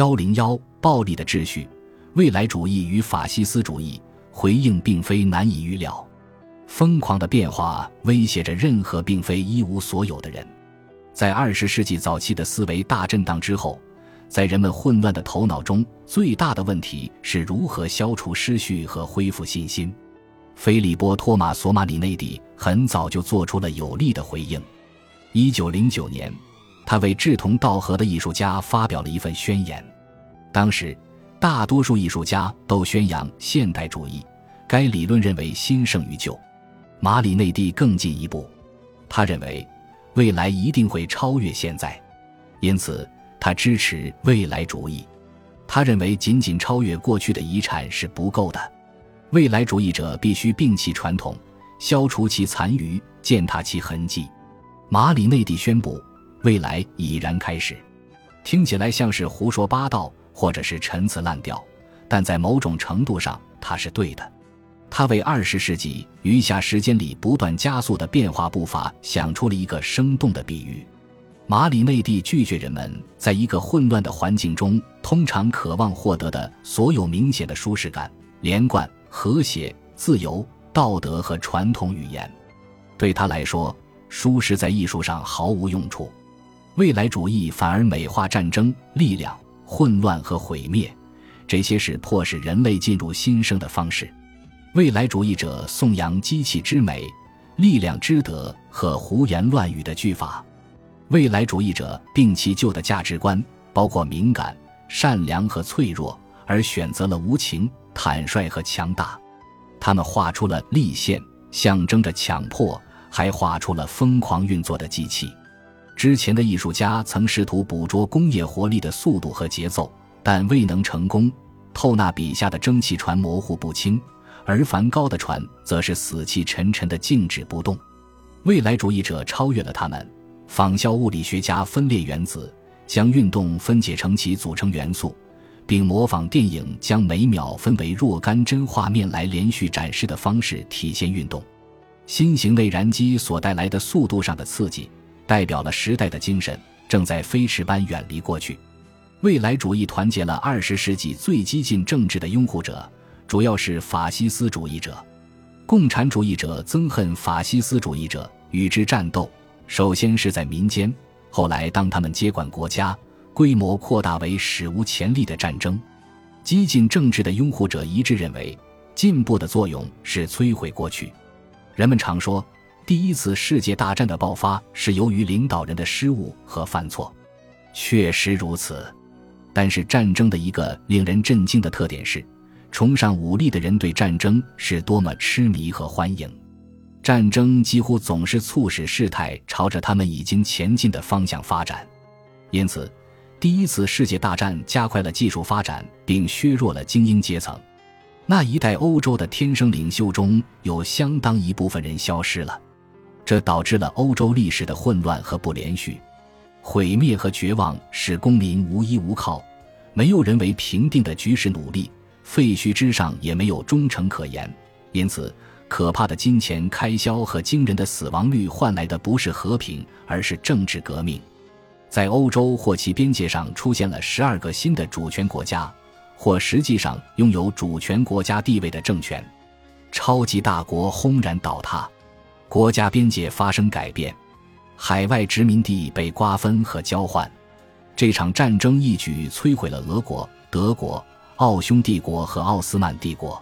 幺零幺暴力的秩序，未来主义与法西斯主义回应并非难以预料。疯狂的变化威胁着任何并非一无所有的人。在二十世纪早期的思维大震荡之后，在人们混乱的头脑中，最大的问题是如何消除失序和恢复信心。菲利波·托马索·马里内蒂很早就做出了有力的回应。一九零九年。他为志同道合的艺术家发表了一份宣言。当时，大多数艺术家都宣扬现代主义，该理论认为新胜于旧。马里内蒂更进一步，他认为未来一定会超越现在，因此他支持未来主义。他认为仅仅超越过去的遗产是不够的，未来主义者必须摒弃传统，消除其残余，践踏其痕迹。马里内蒂宣布。未来已然开始，听起来像是胡说八道，或者是陈词滥调，但在某种程度上，它是对的。他为二十世纪余下时间里不断加速的变化步伐想出了一个生动的比喻。马里内蒂拒绝人们在一个混乱的环境中通常渴望获得的所有明显的舒适感、连贯、和谐、自由、道德和传统语言。对他来说，舒适在艺术上毫无用处。未来主义反而美化战争、力量、混乱和毁灭，这些是迫使人类进入新生的方式。未来主义者颂扬机器之美、力量之德和胡言乱语的句法。未来主义者摒弃旧的价值观，包括敏感、善良和脆弱，而选择了无情、坦率和强大。他们画出了立线，象征着强迫，还画出了疯狂运作的机器。之前的艺术家曾试图捕捉工业活力的速度和节奏，但未能成功。透纳笔下的蒸汽船模糊不清，而梵高的船则是死气沉沉的静止不动。未来主义者超越了他们，仿效物理学家分裂原子，将运动分解成其组成元素，并模仿电影将每秒分为若干帧画面来连续展示的方式体现运动。新型内燃机所带来的速度上的刺激。代表了时代的精神正在飞驰般远离过去，未来主义团结了二十世纪最激进政治的拥护者，主要是法西斯主义者。共产主义者憎恨法西斯主义者，与之战斗。首先是在民间，后来当他们接管国家，规模扩大为史无前例的战争。激进政治的拥护者一致认为，进步的作用是摧毁过去。人们常说。第一次世界大战的爆发是由于领导人的失误和犯错，确实如此。但是战争的一个令人震惊的特点是，崇尚武力的人对战争是多么痴迷和欢迎。战争几乎总是促使事态朝着他们已经前进的方向发展。因此，第一次世界大战加快了技术发展，并削弱了精英阶层。那一代欧洲的天生领袖中有相当一部分人消失了。这导致了欧洲历史的混乱和不连续，毁灭和绝望使公民无依无靠，没有人为平定的局势努力，废墟之上也没有忠诚可言。因此，可怕的金钱开销和惊人的死亡率换来的不是和平，而是政治革命。在欧洲或其边界上出现了十二个新的主权国家，或实际上拥有主权国家地位的政权，超级大国轰然倒塌。国家边界发生改变，海外殖民地被瓜分和交换。这场战争一举摧毁了俄国、德国、奥匈帝国和奥斯曼帝国，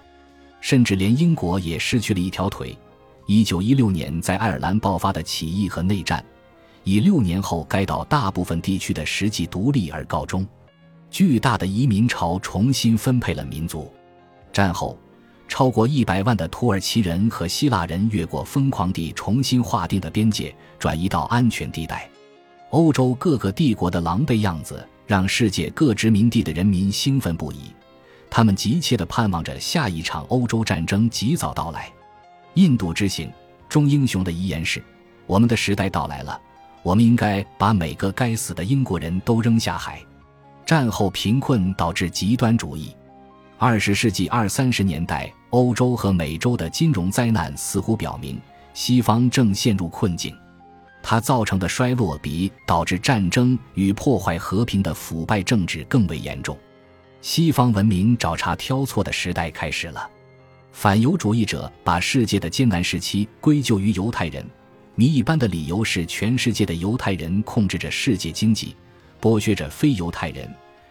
甚至连英国也失去了一条腿。一九一六年在爱尔兰爆发的起义和内战，以六年后该岛大部分地区的实际独立而告终。巨大的移民潮重新分配了民族。战后。超过一百万的土耳其人和希腊人越过疯狂地重新划定的边界，转移到安全地带。欧洲各个帝国的狼狈样子让世界各殖民地的人民兴奋不已，他们急切地盼望着下一场欧洲战争及早到来。印度之行中英雄的遗言是：“我们的时代到来了，我们应该把每个该死的英国人都扔下海。”战后贫困导致极端主义。二十世纪二三十年代。欧洲和美洲的金融灾难似乎表明，西方正陷入困境。它造成的衰落比导致战争与破坏和平的腐败政治更为严重。西方文明找茬挑错的时代开始了。反犹主义者把世界的艰难时期归咎于犹太人，谜一般的理由是全世界的犹太人控制着世界经济，剥削着非犹太人，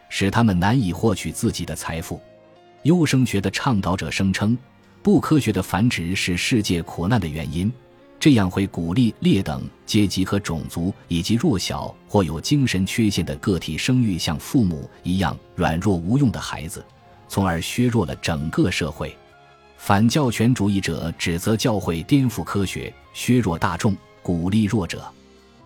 使他们难以获取自己的财富。优生学的倡导者声称，不科学的繁殖是世界苦难的原因，这样会鼓励劣等阶级和种族以及弱小或有精神缺陷的个体生育像父母一样软弱无用的孩子，从而削弱了整个社会。反教权主义者指责教会颠覆科学、削弱大众、鼓励弱者；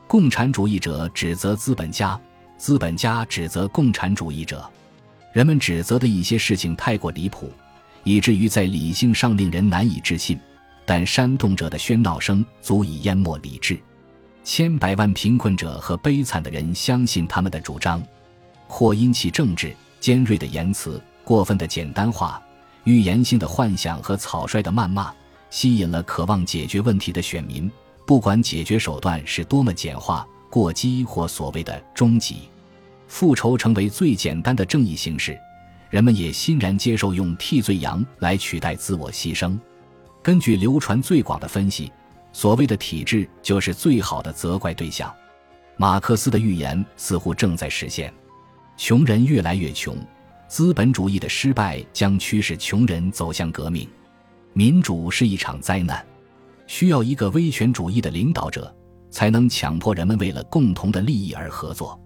共产主义者指责资本家，资本家指责共产主义者。人们指责的一些事情太过离谱，以至于在理性上令人难以置信，但煽动者的喧闹声足以淹没理智。千百万贫困者和悲惨的人相信他们的主张，或因其政治尖锐的言辞、过分的简单化。预言性的幻想和草率的谩骂吸引了渴望解决问题的选民，不管解决手段是多么简化、过激或所谓的终极，复仇成为最简单的正义形式，人们也欣然接受用替罪羊来取代自我牺牲。根据流传最广的分析，所谓的体制就是最好的责怪对象。马克思的预言似乎正在实现：穷人越来越穷。资本主义的失败将驱使穷人走向革命，民主是一场灾难，需要一个威权主义的领导者，才能强迫人们为了共同的利益而合作。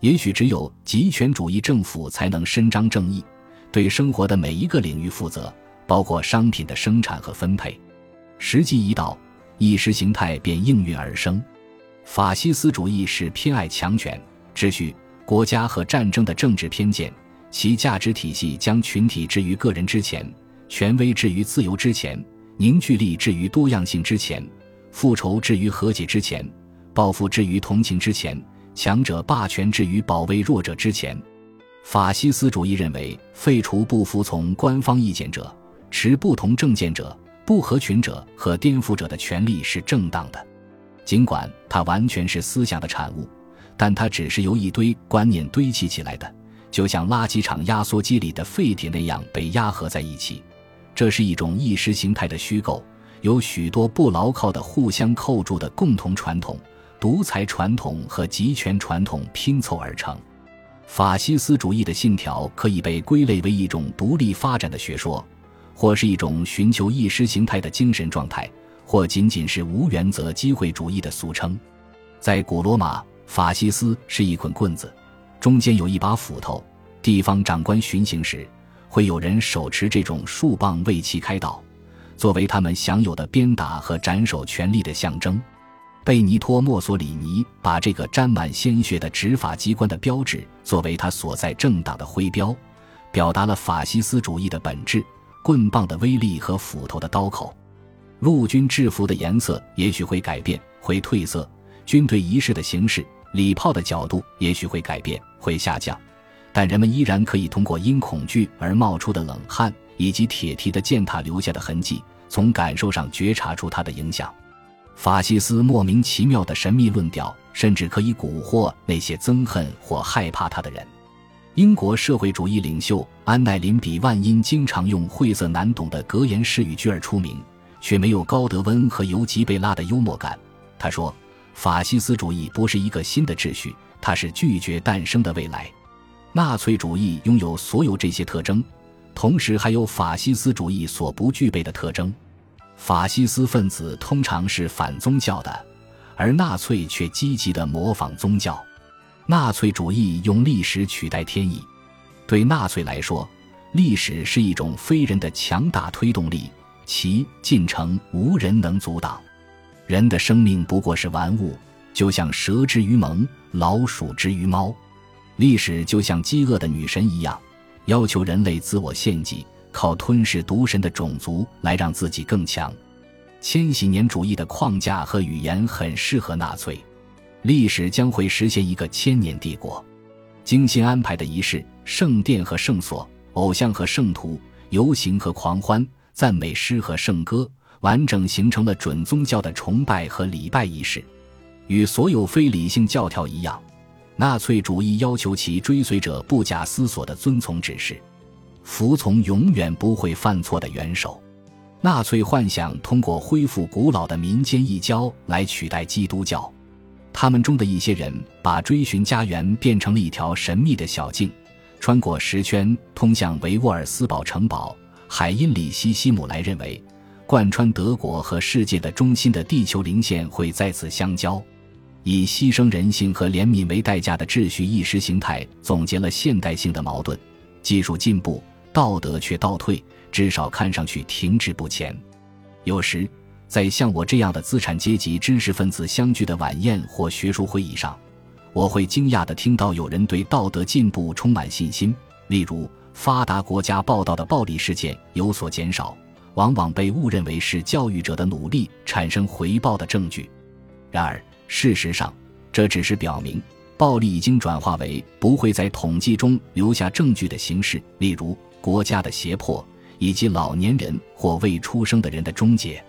也许只有极权主义政府才能伸张正义，对生活的每一个领域负责，包括商品的生产和分配。时机一到，意识形态便应运而生。法西斯主义是偏爱强权、秩序、国家和战争的政治偏见。其价值体系将群体置于个人之前，权威置于自由之前，凝聚力置于多样性之前，复仇置于和解之前，报复置于同情之前，强者霸权置于保卫弱者之前。法西斯主义认为，废除不服从官方意见者、持不同政见者、不合群者和颠覆者的权利是正当的，尽管它完全是思想的产物，但它只是由一堆观念堆砌起来的。就像垃圾场压缩机里的废铁那样被压合在一起，这是一种意识形态的虚构，由许多不牢靠的互相扣住的共同传统、独裁传统和集权传统拼凑而成。法西斯主义的信条可以被归类为一种独立发展的学说，或是一种寻求意识形态的精神状态，或仅仅是无原则机会主义的俗称。在古罗马，法西斯是一捆棍子。中间有一把斧头，地方长官巡行时，会有人手持这种树棒为其开道，作为他们享有的鞭打和斩首权力的象征。贝尼托·墨索里尼把这个沾满鲜血的执法机关的标志作为他所在政党的徽标，表达了法西斯主义的本质：棍棒的威力和斧头的刀口。陆军制服的颜色也许会改变，会褪色；军队仪式的形式。礼炮的角度也许会改变，会下降，但人们依然可以通过因恐惧而冒出的冷汗，以及铁蹄的践踏留下的痕迹，从感受上觉察出它的影响。法西斯莫名其妙的神秘论调，甚至可以蛊惑那些憎恨或害怕他的人。英国社会主义领袖安奈林·比万因经常用晦涩难懂的格言式语句而出名，却没有高德温和尤吉贝拉的幽默感。他说。法西斯主义不是一个新的秩序，它是拒绝诞生的未来。纳粹主义拥有所有这些特征，同时还有法西斯主义所不具备的特征。法西斯分子通常是反宗教的，而纳粹却积极地模仿宗教。纳粹主义用历史取代天意。对纳粹来说，历史是一种非人的强大推动力，其进程无人能阻挡。人的生命不过是玩物，就像蛇之于萌，老鼠之于猫。历史就像饥饿的女神一样，要求人类自我献祭，靠吞噬毒神的种族来让自己更强。千禧年主义的框架和语言很适合纳粹。历史将会实现一个千年帝国，精心安排的仪式，圣殿和圣所，偶像和圣徒，游行和狂欢，赞美诗和圣歌。完整形成了准宗教的崇拜和礼拜仪式。与所有非理性教条一样，纳粹主义要求其追随者不假思索地遵从指示，服从永远不会犯错的元首。纳粹幻想通过恢复古老的民间异教来取代基督教。他们中的一些人把追寻家园变成了一条神秘的小径，穿过石圈通向维沃尔斯堡城堡。海因里希·希姆莱认为，贯穿德国和世界的中心的地球零线会再次相交。以牺牲人性和怜悯为代价的秩序意识形态总结了现代性的矛盾：技术进步，道德却倒退，至少看上去停滞不前。有时，在像我这样的资产阶级知识分子相聚的晚宴或学术会议上，我会惊讶地听到有人对道德进步充满信心，例如。发达国家报道的暴力事件有所减少，往往被误认为是教育者的努力产生回报的证据。然而，事实上，这只是表明暴力已经转化为不会在统计中留下证据的形式，例如国家的胁迫以及老年人或未出生的人的终结。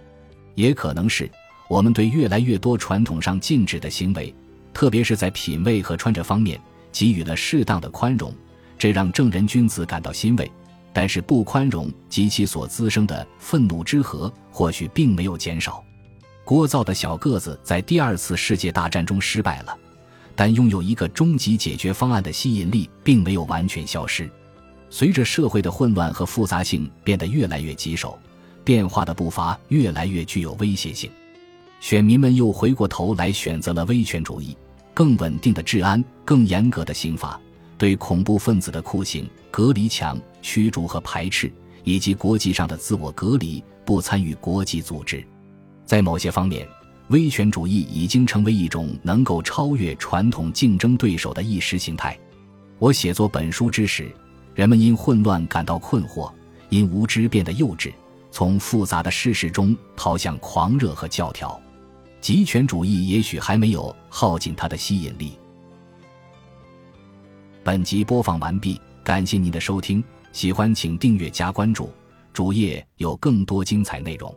也可能是我们对越来越多传统上禁止的行为，特别是在品味和穿着方面，给予了适当的宽容。这让正人君子感到欣慰，但是不宽容及其所滋生的愤怒之河或许并没有减少。聒噪的小个子在第二次世界大战中失败了，但拥有一个终极解决方案的吸引力并没有完全消失。随着社会的混乱和复杂性变得越来越棘手，变化的步伐越来越具有威胁性，选民们又回过头来选择了威权主义、更稳定的治安、更严格的刑法。对恐怖分子的酷刑、隔离墙、驱逐和排斥，以及国际上的自我隔离、不参与国际组织，在某些方面，威权主义已经成为一种能够超越传统竞争对手的意识形态。我写作本书之时，人们因混乱感到困惑，因无知变得幼稚，从复杂的事实中逃向狂热和教条。极权主义也许还没有耗尽它的吸引力。本集播放完毕，感谢您的收听，喜欢请订阅加关注，主页有更多精彩内容。